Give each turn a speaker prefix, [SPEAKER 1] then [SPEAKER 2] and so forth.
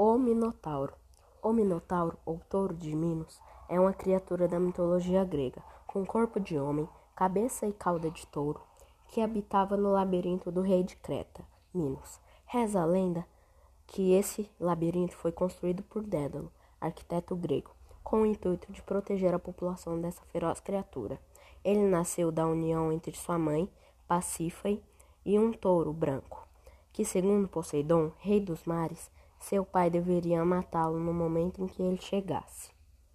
[SPEAKER 1] O Minotauro. O Minotauro, ou touro de Minos, é uma criatura da mitologia grega, com corpo de homem, cabeça e cauda de touro, que habitava no labirinto do rei de Creta, Minos. Reza a lenda que esse labirinto foi construído por Dédalo, arquiteto grego, com o intuito de proteger a população dessa feroz criatura. Ele nasceu da união entre sua mãe, Pacífae, e um touro branco, que, segundo Poseidon, rei dos mares, seu pai deveria matá-lo no momento em que ele chegasse.